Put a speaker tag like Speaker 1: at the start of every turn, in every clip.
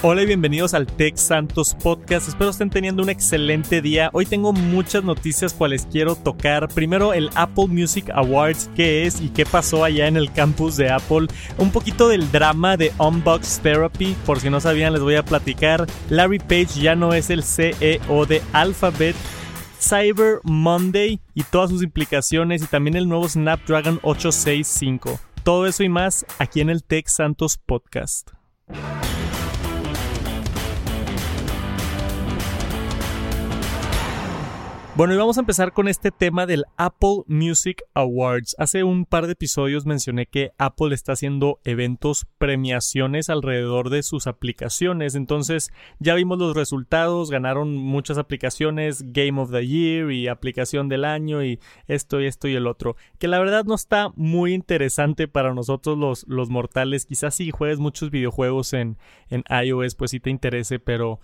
Speaker 1: Hola y bienvenidos al Tech Santos Podcast. Espero estén teniendo un excelente día. Hoy tengo muchas noticias cuales quiero tocar. Primero el Apple Music Awards, qué es y qué pasó allá en el campus de Apple. Un poquito del drama de Unbox Therapy, por si no sabían les voy a platicar. Larry Page ya no es el CEO de Alphabet. Cyber Monday y todas sus implicaciones y también el nuevo Snapdragon 865. Todo eso y más aquí en el Tech Santos Podcast. Bueno, y vamos a empezar con este tema del Apple Music Awards. Hace un par de episodios mencioné que Apple está haciendo eventos, premiaciones alrededor de sus aplicaciones. Entonces ya vimos los resultados, ganaron muchas aplicaciones, Game of the Year y aplicación del año y esto y esto y el otro. Que la verdad no está muy interesante para nosotros los, los mortales. Quizás si juegues muchos videojuegos en, en iOS, pues sí te interese, pero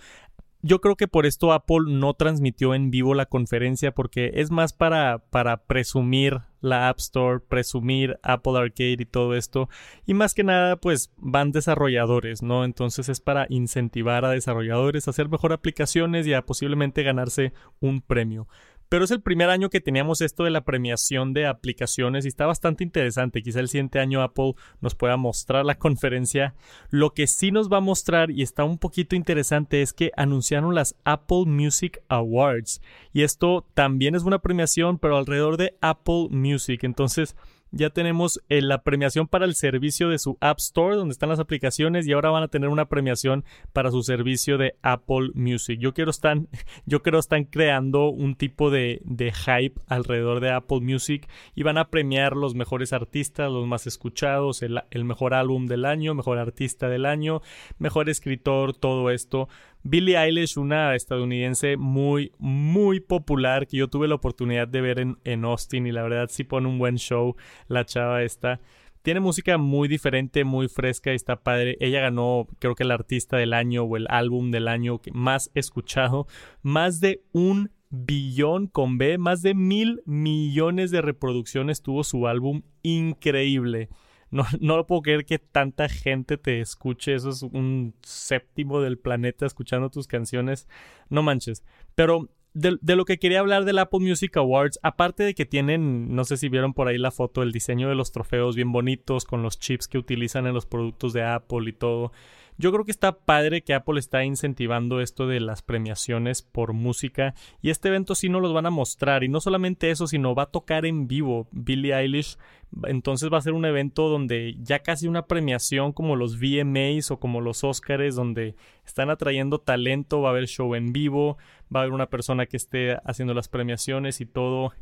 Speaker 1: yo creo que por esto Apple no transmitió en vivo la conferencia porque es más para, para presumir la App Store, presumir Apple Arcade y todo esto. Y más que nada, pues van desarrolladores, ¿no? Entonces es para incentivar a desarrolladores a hacer mejor aplicaciones y a posiblemente ganarse un premio. Pero es el primer año que teníamos esto de la premiación de aplicaciones y está bastante interesante. Quizá el siguiente año Apple nos pueda mostrar la conferencia. Lo que sí nos va a mostrar y está un poquito interesante es que anunciaron las Apple Music Awards. Y esto también es una premiación, pero alrededor de Apple Music. Entonces ya tenemos eh, la premiación para el servicio de su App Store, donde están las aplicaciones, y ahora van a tener una premiación para su servicio de Apple Music. Yo quiero están, yo creo están creando un tipo de, hype alrededor de Apple Music y van a premiar los mejores artistas, los más escuchados, el mejor álbum del año, mejor artista del año, mejor escritor, todo esto Billie Eilish, una estadounidense muy, muy popular que yo tuve la oportunidad de ver en, en Austin y la verdad sí pone un buen show la chava esta. Tiene música muy diferente, muy fresca y está padre. Ella ganó, creo que el artista del año o el álbum del año más escuchado. Más de un billón con B, más de mil millones de reproducciones tuvo su álbum. Increíble. No, no lo puedo creer que tanta gente te escuche. Eso es un séptimo del planeta escuchando tus canciones. No manches. Pero de, de, lo que quería hablar del Apple Music Awards, aparte de que tienen, no sé si vieron por ahí la foto, el diseño de los trofeos bien bonitos con los chips que utilizan en los productos de Apple y todo. Yo creo que está padre que Apple está incentivando esto de las premiaciones por música y este evento sí nos los van a mostrar y no solamente eso, sino va a tocar en vivo Billie Eilish. Entonces va a ser un evento donde ya casi una premiación como los VMAs o como los Oscars donde están atrayendo talento, va a haber show en vivo, va a haber una persona que esté haciendo las premiaciones y todo.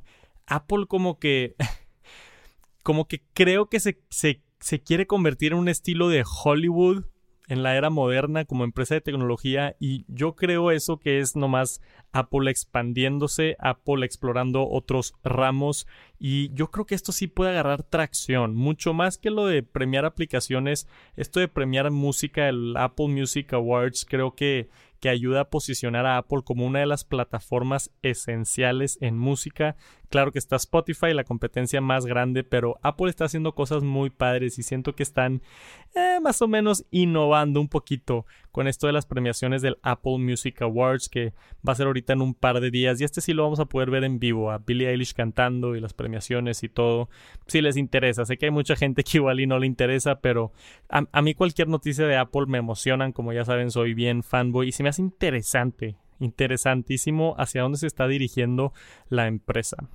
Speaker 1: Apple como que como que creo que se, se, se quiere convertir en un estilo de Hollywood en la era moderna como empresa de tecnología y yo creo eso que es nomás Apple expandiéndose, Apple explorando otros ramos y yo creo que esto sí puede agarrar tracción, mucho más que lo de premiar aplicaciones, esto de premiar música, el Apple Music Awards, creo que que ayuda a posicionar a Apple como una de las plataformas esenciales en música. Claro que está Spotify, la competencia más grande, pero Apple está haciendo cosas muy padres y siento que están eh, más o menos innovando un poquito con esto de las premiaciones del Apple Music Awards que va a ser ahorita en un par de días. Y este sí lo vamos a poder ver en vivo a Billie Eilish cantando y las premiaciones y todo si les interesa. Sé que hay mucha gente que igual y no le interesa pero a, a mí cualquier noticia de Apple me emocionan como ya saben soy bien fanboy y si me hace interesante interesantísimo hacia dónde se está dirigiendo la empresa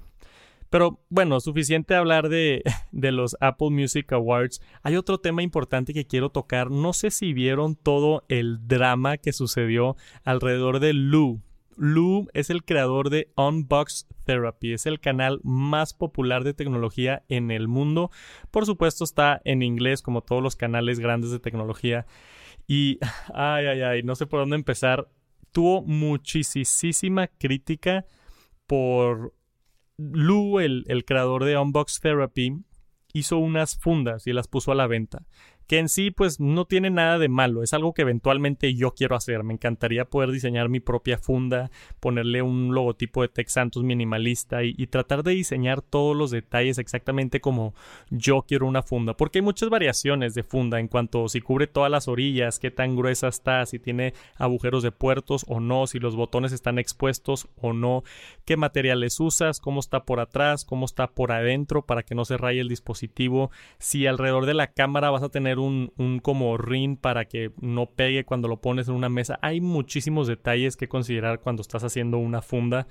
Speaker 1: pero bueno, suficiente hablar de, de, los Apple Music Awards. Hay otro tema importante que quiero tocar. No sé si vieron todo el drama que sucedió alrededor de Lou. Lou es el creador de Unbox Therapy, es el canal más popular de tecnología en el mundo. Por supuesto está en inglés como todos los canales grandes de tecnología. Y, ay, ay, ay, no sé por dónde empezar. Tuvo muchísima crítica por Lou, el, creador de Unbox Therapy, hizo unas fundas y las puso a la venta que en sí pues no tiene nada de malo, es algo que eventualmente yo quiero hacer, me encantaría poder diseñar mi propia funda, ponerle un logotipo de Tex Santos minimalista y, y, tratar de diseñar todos los detalles exactamente como yo quiero una funda, porque hay muchas variaciones de funda en cuanto si cubre todas las orillas, qué tan gruesa está, si tiene agujeros de puertos o no, si los botones están expuestos o no, qué materiales usas, cómo está por atrás, cómo está por adentro para que no se raye el dispositivo, si alrededor de la cámara vas a tener un, como ring para que no pegue cuando lo pones en una mesa. Hay muchísimos detalles que considerar cuando estás haciendo una funda.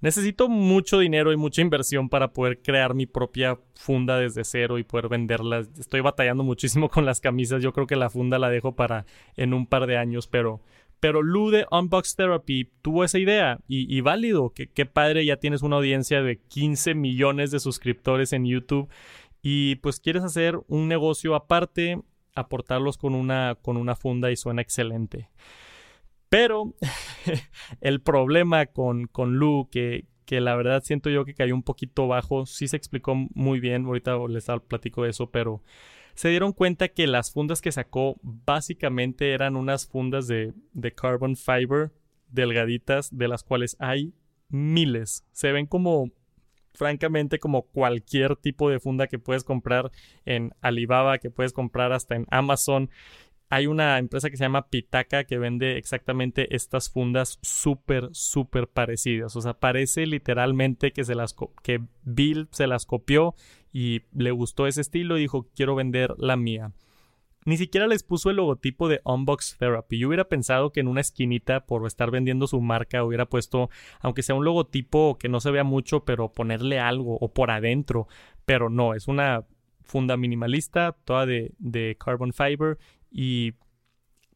Speaker 1: Necesito mucho dinero y mucha inversión para poder crear mi propia funda desde cero y poder venderla. Estoy batallando muchísimo con las camisas. Yo creo que la funda la dejo para en un par de años, pero pero Lu de Unbox Therapy tuvo esa idea y, válido. Que qué padre, ya tienes una audiencia de 15 millones de suscriptores en YouTube y pues quieres hacer un negocio aparte, aportarlos con una, con una funda y suena excelente. Pero el problema con, con Lu, que, que la verdad siento yo que cayó un poquito bajo, sí se explicó muy bien, ahorita les platico de eso, pero se dieron cuenta que las fundas que sacó básicamente eran unas fundas de, de carbon fiber delgaditas, de las cuales hay miles. Se ven como francamente como cualquier tipo de funda que puedes comprar en Alibaba, que puedes comprar hasta en Amazon. Hay una empresa que se llama Pitaka que vende exactamente estas fundas súper, súper parecidas. O sea, parece literalmente que, se las que Bill se las copió y le gustó ese estilo y dijo, quiero vender la mía. Ni siquiera les puso el logotipo de Unbox Therapy. Yo hubiera pensado que en una esquinita, por estar vendiendo su marca, hubiera puesto, aunque sea un logotipo que no se vea mucho, pero ponerle algo o por adentro. Pero no, es una funda minimalista, toda de, de carbon fiber y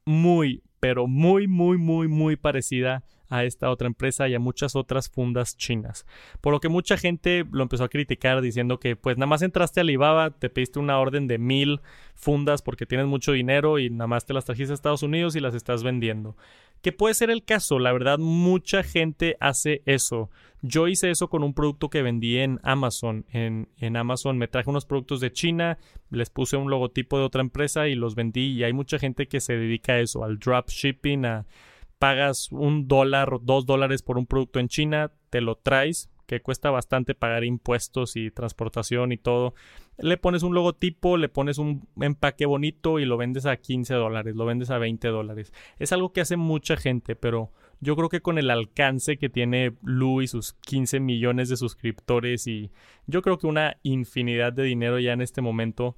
Speaker 1: muy, pero muy, muy, muy, muy parecida a esta otra empresa y a muchas otras fundas chinas. Por lo que mucha gente lo empezó a criticar diciendo que pues nada más entraste a Alibaba, te pediste una orden de mil fundas porque tienes mucho dinero y nada más te las trajiste a Estados Unidos y las estás vendiendo. Que puede ser el caso, la verdad mucha gente hace eso. Yo hice eso con un producto que vendí en Amazon. En, en Amazon me traje unos productos de China, les puse un logotipo de otra empresa y los vendí y hay mucha gente que se dedica a eso, al drop shipping, a pagas un dólar o dos dólares por un producto en China, te lo traes, que cuesta bastante pagar impuestos y transportación y todo. Le pones un logotipo, le pones un empaque bonito y lo vendes a 15 dólares, lo vendes a 20 dólares. Es algo que hace mucha gente, pero yo creo que con el alcance que tiene Lu y sus 15 millones de suscriptores y yo creo que una infinidad de dinero ya en este momento,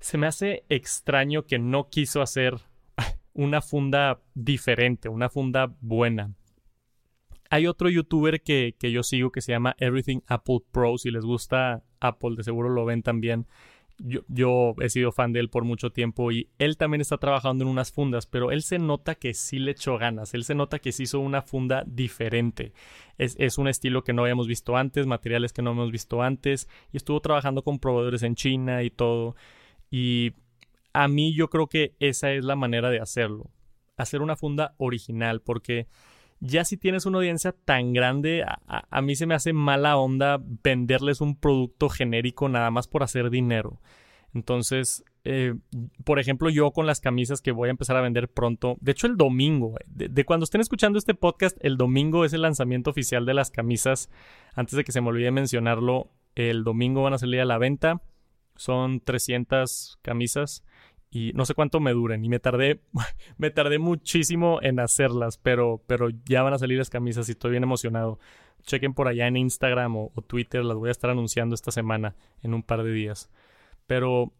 Speaker 1: se me hace extraño que no quiso hacer una funda diferente, una funda buena. Hay otro youtuber que, que, yo sigo que se llama Everything Apple Pro. Si les gusta Apple, de seguro lo ven también. Yo, he sido fan de él por mucho tiempo y él también está trabajando en unas fundas, pero él se nota que sí le echó ganas, él se nota que sí hizo una funda diferente. Es, es un estilo que no habíamos visto antes, materiales que no hemos visto antes y estuvo trabajando con proveedores en China y todo. Y a mí yo creo que esa es la manera de hacerlo. Hacer una funda original, porque ya si tienes una audiencia tan grande, a, mí se me hace mala onda venderles un producto genérico nada más por hacer dinero. Entonces, eh, por ejemplo, yo con las camisas que voy a empezar a vender pronto, de hecho el domingo, de, de, cuando estén escuchando este podcast, el domingo es el lanzamiento oficial de las camisas. Antes de que se me olvide mencionarlo, el domingo van a salir a la venta. Son 300 camisas y no sé cuánto me duren y me tardé me tardé muchísimo en hacerlas pero pero ya van a salir las camisas y estoy bien emocionado. Chequen por allá en Instagram o, Twitter las voy a estar anunciando esta semana en un par de días. Pero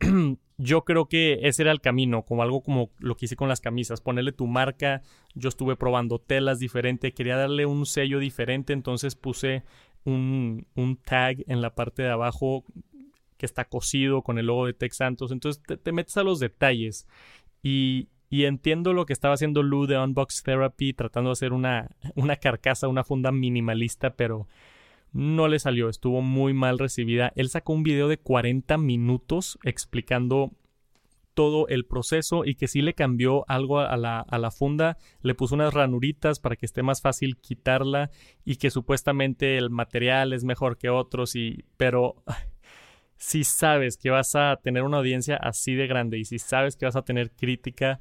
Speaker 1: yo creo que ese era el camino como algo como lo que hice con las camisas ponerle tu marca. Yo estuve probando telas diferentes quería darle un sello diferente entonces puse un, un tag en la parte de abajo que está cosido con el logo de Tex Santos. Entonces te, metes a los detalles. Y, y, entiendo lo que estaba haciendo Lou de Unbox Therapy, tratando de hacer una, una carcasa, una funda minimalista, pero no le salió, estuvo muy mal recibida. Él sacó un video de 40 minutos explicando todo el proceso y que sí le cambió algo a la, a la, funda, le puso unas ranuritas para que esté más fácil quitarla y que supuestamente el material es mejor que otros y pero si sabes que vas a tener una audiencia así de grande y si sabes que vas a tener crítica,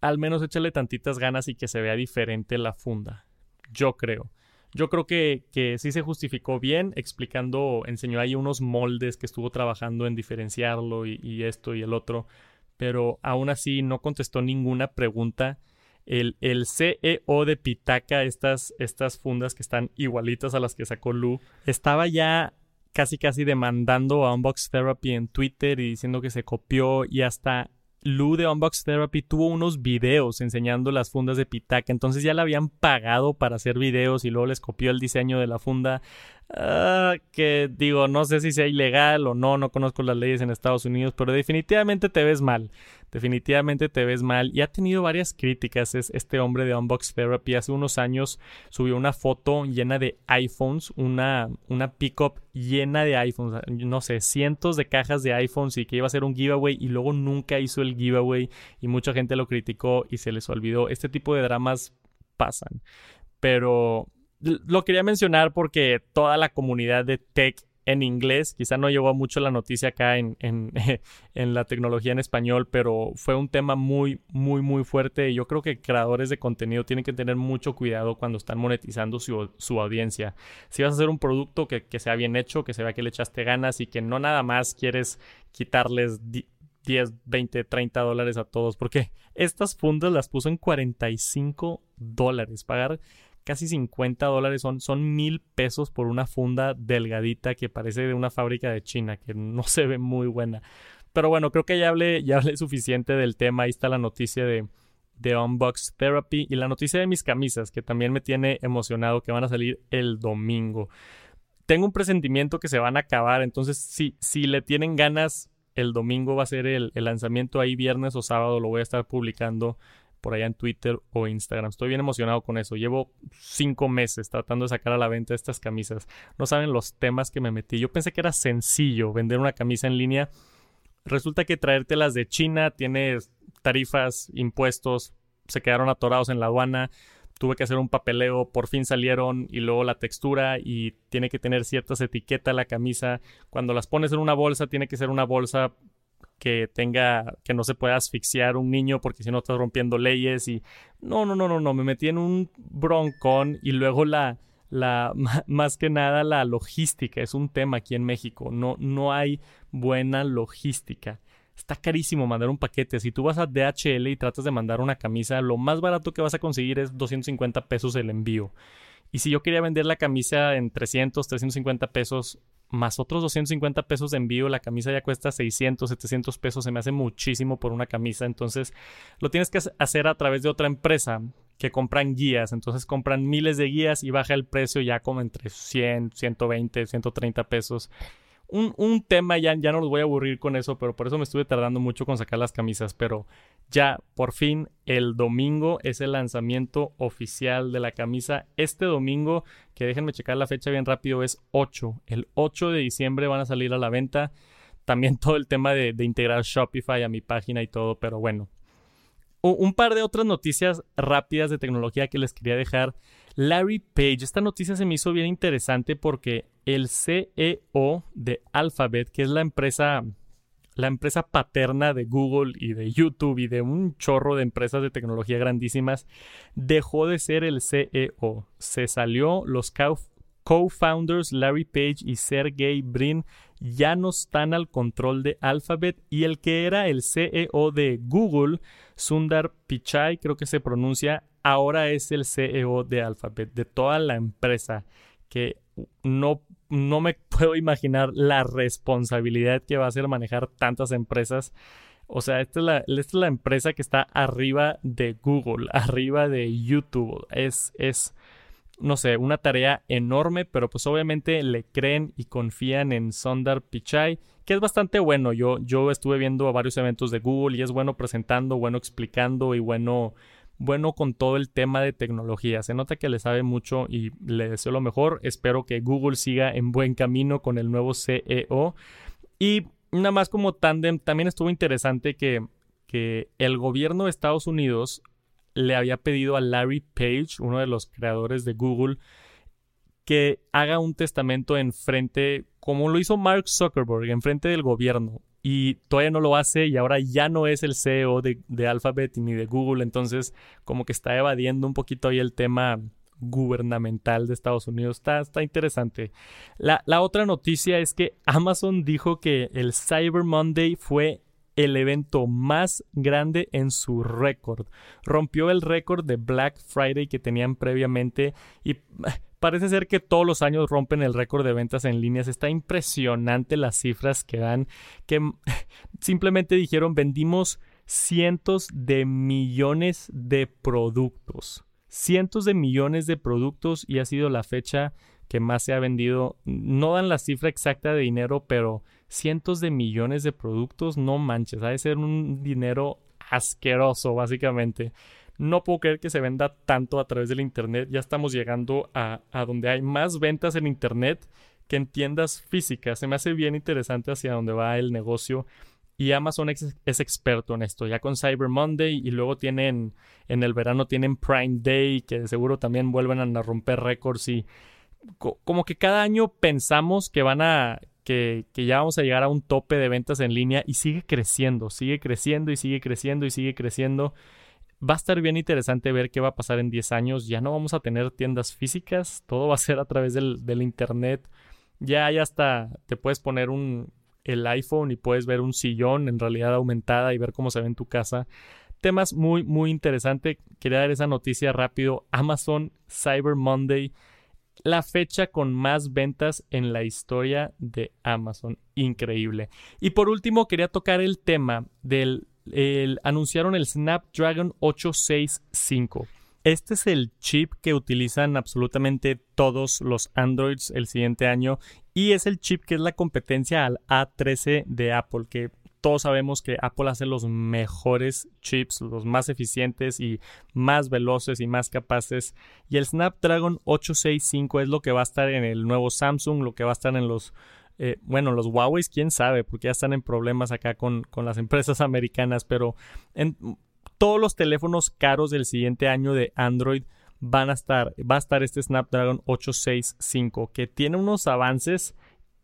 Speaker 1: al menos échale tantitas ganas y que se vea diferente la funda. Yo creo. Yo creo que, que sí se justificó bien, explicando, enseñó ahí unos moldes que estuvo trabajando en diferenciarlo y, esto y el otro, pero aún así no contestó ninguna pregunta. El, el, CEO de Pitaka, estas, estas fundas que están igualitas a las que sacó Lu, estaba ya casi casi demandando a Unbox Therapy en Twitter y diciendo que se copió y hasta Lu de Unbox Therapy tuvo unos videos enseñando las fundas de Pitaka, entonces ya le habían pagado para hacer videos y luego les copió el diseño de la funda. Ah, que digo, no sé si sea ilegal o no, no conozco las leyes en Estados Unidos, pero definitivamente te ves mal, definitivamente te ves mal y ha tenido varias críticas. Es este hombre de Unbox Therapy hace unos años subió una foto llena de iPhones, una, una pickup llena de iPhones, no sé, cientos de cajas de iPhones y que iba a ser un giveaway y luego nunca hizo el giveaway y mucha gente lo criticó y se les olvidó. Este tipo de dramas pasan. Pero lo quería mencionar porque toda la comunidad de tech en inglés, quizá no llegó mucho la noticia acá en, en, la tecnología en español, pero fue un tema muy, muy, muy fuerte. Y yo creo que creadores de contenido tienen que tener mucho cuidado cuando están monetizando su, su audiencia. Si vas a hacer un producto que, que, sea bien hecho, que se vea que le echaste ganas y que no nada más quieres quitarles 10, 20, 30 dólares a todos, porque estas fundas las puso en 45 dólares. Pagar casi 50 dólares, son, son mil pesos por una funda delgadita que parece de una fábrica de China, que no se ve muy buena. Pero bueno, creo que ya hablé, ya hablé suficiente del tema. Ahí está la noticia de, de Unbox Therapy y la noticia de mis camisas, que también me tiene emocionado, que van a salir el domingo. Tengo un presentimiento que se van a acabar, entonces si, si le tienen ganas, el domingo va a ser el, el lanzamiento ahí viernes o sábado, lo voy a estar publicando por allá en Twitter o Instagram. Estoy bien emocionado con eso. Llevo cinco meses tratando de sacar a la venta estas camisas. No saben los temas que me metí. Yo pensé que era sencillo vender una camisa en línea. Resulta que traértelas de China tiene tarifas, impuestos, se quedaron atorados en la aduana. Tuve que hacer un papeleo, por fin salieron y luego la textura y tiene que tener ciertas etiquetas la camisa. Cuando las pones en una bolsa, tiene que ser una bolsa que tenga, que no se pueda asfixiar un niño porque si no estás rompiendo leyes y no, no, no, no, no, me metí en un broncón y luego la, la, más que nada la logística es un tema aquí en México, no, no hay buena logística. Está carísimo mandar un paquete. Si tú vas a DHL y tratas de mandar una camisa, lo más barato que vas a conseguir es 250 pesos el envío. Y si yo quería vender la camisa en 300, 350 pesos, más otros 250 pesos de envío, la camisa ya cuesta 600, 700 pesos, se me hace muchísimo por una camisa, entonces lo tienes que hacer a través de otra empresa que compran guías, entonces compran miles de guías y baja el precio ya como entre 100, 120, 130 pesos un, tema, ya, ya no los voy a aburrir con eso, pero por eso me estuve tardando mucho con sacar las camisas, pero ya por fin el domingo es el lanzamiento oficial de la camisa. Este domingo, que déjenme checar la fecha bien rápido, es 8. El 8 de diciembre van a salir a la venta. También todo el tema de integrar Shopify a mi página y todo, pero bueno. Un par de otras noticias rápidas de tecnología que les quería dejar. Larry Page, esta noticia se me hizo bien interesante porque el CEO de Alphabet, que es la empresa la empresa paterna de Google y de YouTube y de un chorro de empresas de tecnología grandísimas, dejó de ser el CEO. Se salió, los co-founders Larry Page y Sergey Brin ya no están al control de Alphabet y el que era el CEO de Google, Sundar Pichai, creo que se pronuncia, ahora es el CEO de Alphabet, de toda la empresa, que no, no me puedo imaginar la responsabilidad que va a ser manejar tantas empresas. O sea, esta es, la, esta es la empresa que está arriba de Google, arriba de YouTube. Es, es, no sé, una tarea enorme, pero pues obviamente le creen y confían en Sundar Pichai, que es bastante bueno. Yo, yo estuve viendo varios eventos de Google y es bueno presentando, bueno explicando y bueno bueno con todo el tema de tecnología. Se nota que le sabe mucho y le deseo lo mejor. Espero que Google siga en buen camino con el nuevo CEO. Y nada más como tandem, también estuvo interesante que, que el gobierno de Estados Unidos le había pedido a Larry Page, uno de los creadores de Google, que haga un testamento en frente, como lo hizo Mark Zuckerberg, en frente del gobierno. Y todavía no lo hace y ahora ya no es el CEO de, de Alphabet ni de Google. Entonces, como que está evadiendo un poquito ahí el tema gubernamental de Estados Unidos. Está, está interesante. La, la, otra noticia es que Amazon dijo que el Cyber Monday fue el evento más grande en su récord. Rompió el récord de Black Friday que tenían previamente y parece ser que todos los años rompen el récord de ventas en líneas. Está impresionante las cifras que dan, que simplemente dijeron vendimos cientos de millones de productos. Cientos de millones de productos y ha sido la fecha que más se ha vendido. No dan la cifra exacta de dinero, pero cientos de millones de productos, no manches, ha de ser un dinero asqueroso, básicamente. No puedo creer que se venda tanto a través del Internet. Ya estamos llegando a, donde hay más ventas en Internet que en tiendas físicas. Se me hace bien interesante hacia dónde va el negocio. Y Amazon es, experto en esto, ya con Cyber Monday y luego tienen, en el verano tienen Prime Day, que seguro también vuelven a romper récords y como que cada año pensamos que van a, que, ya vamos a llegar a un tope de ventas en línea y sigue creciendo, sigue creciendo y sigue creciendo y sigue creciendo. Va a estar bien interesante ver qué va a pasar en 10 años. Ya no vamos a tener tiendas físicas, todo va a ser a través del, internet. Ya, ya hasta te puedes poner un, el iPhone y puedes ver un sillón en realidad aumentada y ver cómo se ve en tu casa. Temas muy, muy interesantes. Quería dar esa noticia rápido. Amazon Cyber Monday la fecha con más ventas en la historia de Amazon. Increíble. Y por último, quería tocar el tema del... anunciaron el Snapdragon 865. Este es el chip que utilizan absolutamente todos los Androids el siguiente año y es el chip que es la competencia al A13 de Apple, que todos sabemos que Apple hace los mejores chips, los más eficientes y más veloces y más capaces. Y el Snapdragon 865 es lo que va a estar en el nuevo Samsung, lo que va a estar en los eh, bueno, los Huawei, quién sabe, porque ya están en problemas acá con, con, las empresas americanas, pero en todos los teléfonos caros del siguiente año de Android van a estar, va a estar este Snapdragon 865, que tiene unos avances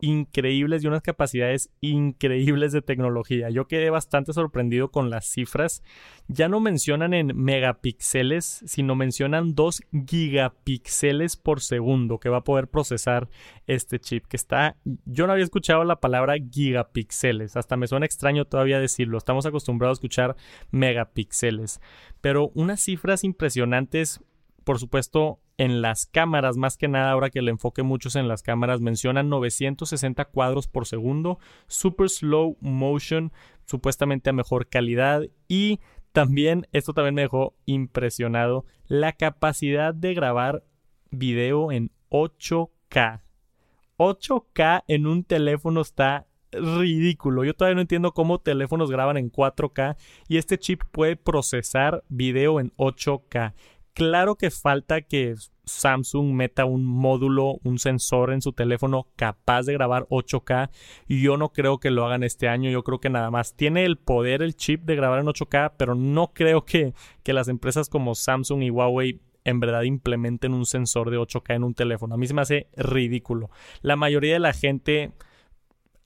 Speaker 1: increíbles y unas capacidades increíbles de tecnología. Yo quedé bastante sorprendido con las cifras. Ya no mencionan en megapíxeles, sino mencionan 2 gigapíxeles por segundo que va a poder procesar este chip. Que está. Yo no había escuchado la palabra gigapíxeles. Hasta me suena extraño todavía decirlo. Estamos acostumbrados a escuchar megapíxeles. Pero unas cifras impresionantes. Por supuesto, en las cámaras, más que nada ahora que el enfoque muchos en las cámaras, mencionan 960 cuadros por segundo, super slow motion, supuestamente a mejor calidad y también, esto también me dejó impresionado, la capacidad de grabar video en 8K. 8K en un teléfono está ridículo. Yo todavía no entiendo cómo teléfonos graban en 4K y este chip puede procesar video en 8K. Claro que falta que Samsung meta un módulo, un sensor en su teléfono capaz de grabar 8K y yo no creo que lo hagan este año, yo creo que nada más tiene el poder el chip de grabar en 8K, pero no creo que, que las empresas como Samsung y Huawei en verdad implementen un sensor de 8K en un teléfono. A mí se me hace ridículo. La mayoría de la gente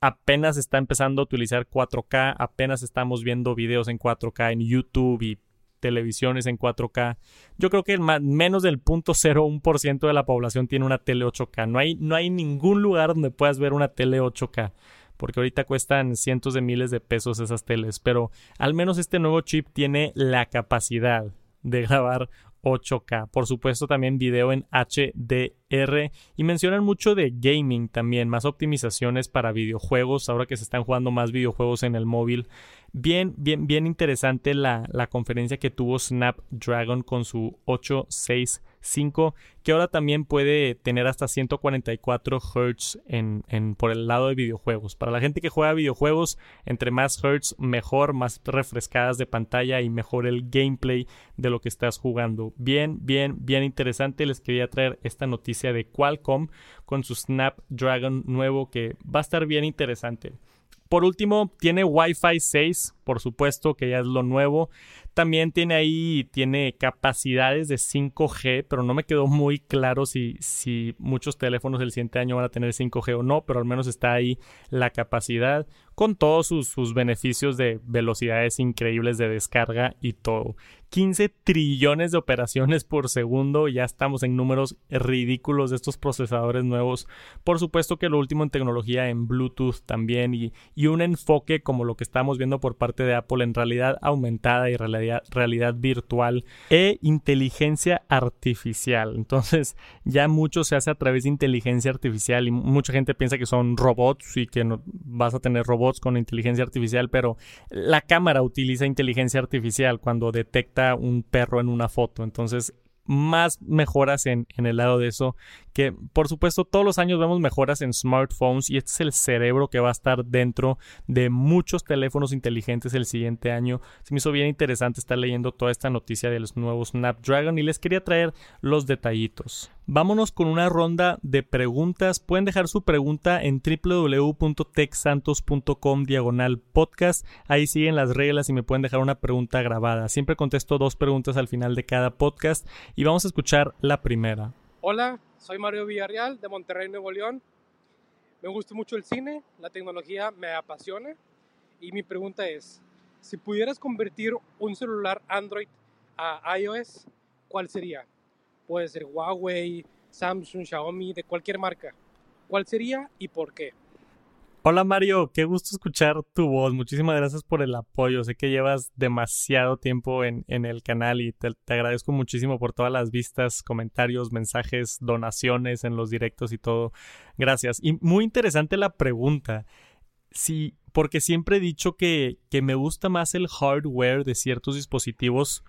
Speaker 1: apenas está empezando a utilizar 4K, apenas estamos viendo videos en 4K en YouTube y televisiones en 4K. Yo creo que menos del 0.01% de la población tiene una tele 8K. No hay, no hay ningún lugar donde puedas ver una tele 8K. Porque ahorita cuestan cientos de miles de pesos esas teles. Pero al menos este nuevo chip tiene la capacidad de grabar 8K. Por supuesto también video en HDR y mencionan mucho de gaming también, más optimizaciones para videojuegos, ahora que se están jugando más videojuegos en el móvil. Bien, bien, bien interesante la, la conferencia que tuvo Snapdragon con su 865 5, que ahora también puede tener hasta 144 Hz en, por el lado de videojuegos. Para la gente que juega videojuegos, entre más Hz, mejor, más refrescadas de pantalla y mejor el gameplay de lo que estás jugando. Bien, bien, bien interesante. Les quería traer esta noticia de Qualcomm con su Snapdragon nuevo que va a estar bien interesante. Por último, tiene Wi-Fi 6, por supuesto, que ya es lo nuevo. También tiene ahí, tiene capacidades de 5G, pero no me quedó muy claro si, si muchos teléfonos del siguiente año van a tener 5G o no, pero al menos está ahí la capacidad con todos sus, sus beneficios de velocidades increíbles de descarga y todo. 15 trillones de operaciones por segundo, ya estamos en números ridículos de estos procesadores nuevos. Por supuesto que lo último en tecnología en Bluetooth también y, un enfoque como lo que estamos viendo por parte de Apple en realidad aumentada y realidad, realidad virtual e inteligencia artificial. Entonces ya mucho se hace a través de inteligencia artificial y mucha gente piensa que son robots y que no, vas a tener robots con inteligencia artificial, pero la cámara utiliza inteligencia artificial cuando detecta un perro en una foto. Entonces más mejoras en, en, el lado de eso. Que por supuesto todos los años vemos mejoras en smartphones y este es el cerebro que va a estar dentro de muchos teléfonos inteligentes el siguiente año. Se me hizo bien interesante estar leyendo toda esta noticia de los nuevos Snapdragon y les quería traer los detallitos. Vámonos con una ronda de preguntas. Pueden dejar su pregunta en www.texantos.com diagonal podcast. Ahí siguen las reglas y me pueden dejar una pregunta grabada. Siempre contesto dos preguntas al final de cada podcast y vamos a escuchar la primera.
Speaker 2: Hola, soy Mario Villarreal de Monterrey, Nuevo León. Me gusta mucho el cine, la tecnología me apasiona y mi pregunta es, si pudieras convertir un celular Android a iOS, ¿cuál sería? Puede ser Huawei, Samsung, Xiaomi, de cualquier marca. ¿Cuál sería y por qué?
Speaker 1: Hola Mario, qué gusto escuchar tu voz. Muchísimas gracias por el apoyo. Sé que llevas demasiado tiempo en, el canal y te, te, agradezco muchísimo por todas las vistas, comentarios, mensajes, donaciones en los directos y todo. Gracias. Y muy interesante la pregunta. Sí, porque siempre he dicho que, que me gusta más el hardware de ciertos dispositivos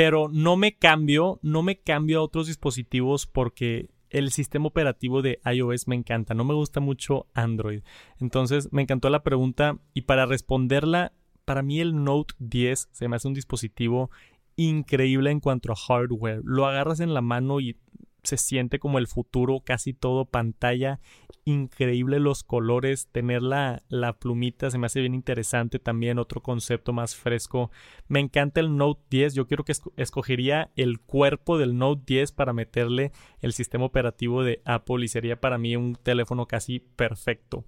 Speaker 1: pero no me cambio, no me cambio a otros dispositivos porque el sistema operativo de iOS me encanta, no me gusta mucho Android. Entonces me encantó la pregunta y para responderla, para mí el Note 10 se me hace un dispositivo increíble en cuanto a hardware. Lo agarras en la mano y se siente como el futuro, casi todo pantalla, increíble los colores, tener la, la, plumita se me hace bien interesante también, otro concepto más fresco. Me encanta el Note 10, yo quiero que escogería el cuerpo del Note 10 para meterle el sistema operativo de Apple y sería para mí un teléfono casi perfecto.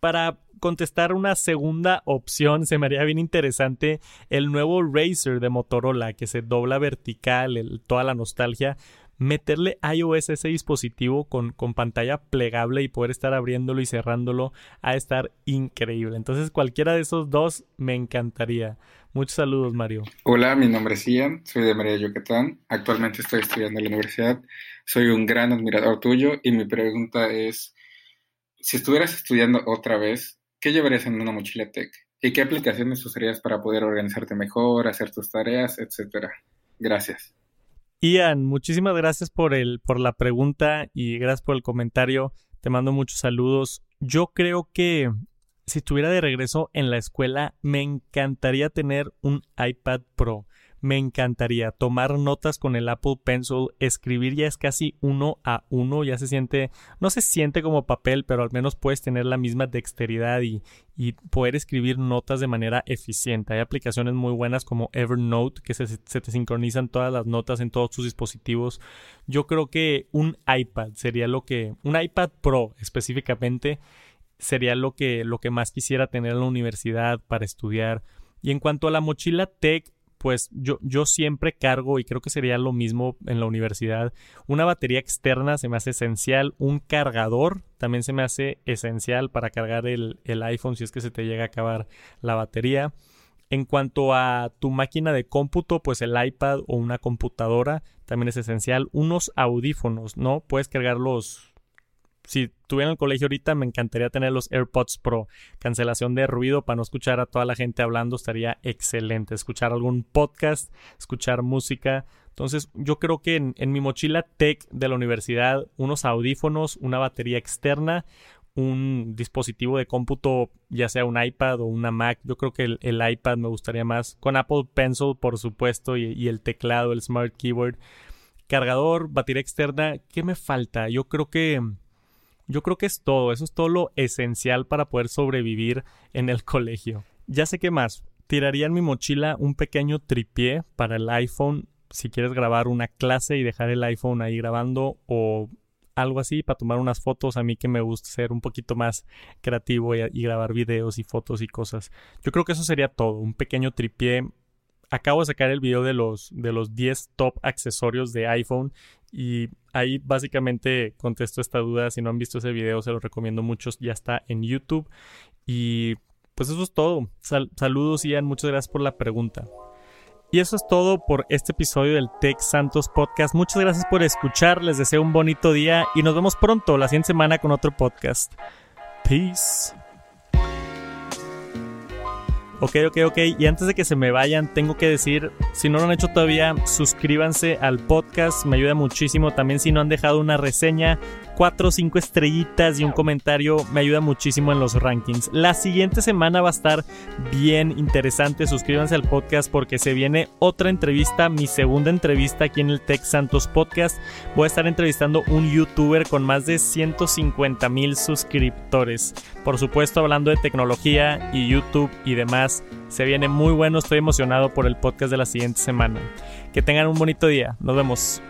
Speaker 1: Para contestar una segunda opción, se me haría bien interesante el nuevo Razer de Motorola que se dobla vertical, toda la nostalgia meterle iOS a ese dispositivo con, con, pantalla plegable y poder estar abriéndolo y cerrándolo a estar increíble. Entonces cualquiera de esos dos me encantaría. Muchos saludos, Mario.
Speaker 3: Hola, mi nombre es Ian, soy de María Yucatán. Actualmente estoy estudiando en la universidad. Soy un gran admirador tuyo y mi pregunta es, si estuvieras estudiando otra vez, ¿qué llevarías en una mochila tech? ¿Y qué aplicaciones usarías para poder organizarte mejor, hacer tus tareas, etcétera? Gracias.
Speaker 1: Ian, muchísimas gracias por, el, por la pregunta y gracias por el comentario. Te mando muchos saludos. Yo creo que si estuviera de regreso en la escuela, me encantaría tener un iPad Pro me encantaría tomar notas con el Apple Pencil, escribir ya es casi uno a uno, ya se siente, no se siente como papel, pero al menos puedes tener la misma dexteridad y, y poder escribir notas de manera eficiente. Hay aplicaciones muy buenas como Evernote que se, se te sincronizan todas las notas en todos tus dispositivos. Yo creo que un iPad sería lo que, un iPad Pro específicamente, sería lo que, lo que más quisiera tener en la universidad para estudiar. Y en cuanto a la mochila Tech, pues yo, yo siempre cargo, y creo que sería lo mismo en la universidad, una batería externa se me hace esencial, un cargador también se me hace esencial para cargar el, el iPhone si es que se te llega a acabar la batería. En cuanto a tu máquina de cómputo, pues el iPad o una computadora también es esencial. Unos audífonos, ¿no? Puedes cargar los si estuviera en el colegio ahorita, me encantaría tener los AirPods Pro. Cancelación de ruido para no escuchar a toda la gente hablando estaría excelente. Escuchar algún podcast, escuchar música. Entonces, yo creo que en, mi mochila tech de la universidad, unos audífonos, una batería externa, un dispositivo de cómputo, ya sea un iPad o una Mac. Yo creo que el, iPad me gustaría más. Con Apple Pencil, por supuesto, y el teclado, el Smart Keyboard. Cargador, batería externa. ¿Qué me falta? Yo creo que yo creo que es todo, eso es todo lo esencial para poder sobrevivir en el colegio. Ya sé qué más, tiraría en mi mochila un pequeño tripié para el iPhone si quieres grabar una clase y dejar el iPhone ahí grabando o algo así para tomar unas fotos. A mí que me gusta ser un poquito más creativo y, grabar videos y fotos y cosas. Yo creo que eso sería todo. Un pequeño tripié acabo de sacar el video de los, de los 10 top accesorios de iPhone y ahí básicamente contesto esta duda. Si no han visto ese video, se lo recomiendo mucho. Ya está en YouTube. Y pues eso es todo. saludos, Ian. Muchas gracias por la pregunta. Y eso es todo por este episodio del Tech Santos Podcast. Muchas gracias por escuchar. Les deseo un bonito día y nos vemos pronto la siguiente semana con otro podcast. Peace. Ok, ok, ok. Y antes de que se me vayan, tengo que decir, si no lo han hecho todavía, suscríbanse al podcast, me ayuda muchísimo. También si no han dejado una reseña, cuatro o cinco estrellitas y un comentario me ayuda muchísimo en los rankings. La siguiente semana va a estar bien interesante. Suscríbanse al podcast porque se viene otra entrevista, mi segunda entrevista aquí en el Tech Santos Podcast. Voy a estar entrevistando un youtuber con más de 150 mil suscriptores. Por supuesto, hablando de tecnología y YouTube y demás. Se viene muy bueno, estoy emocionado por el podcast de la siguiente semana. Que tengan un bonito día. Nos vemos.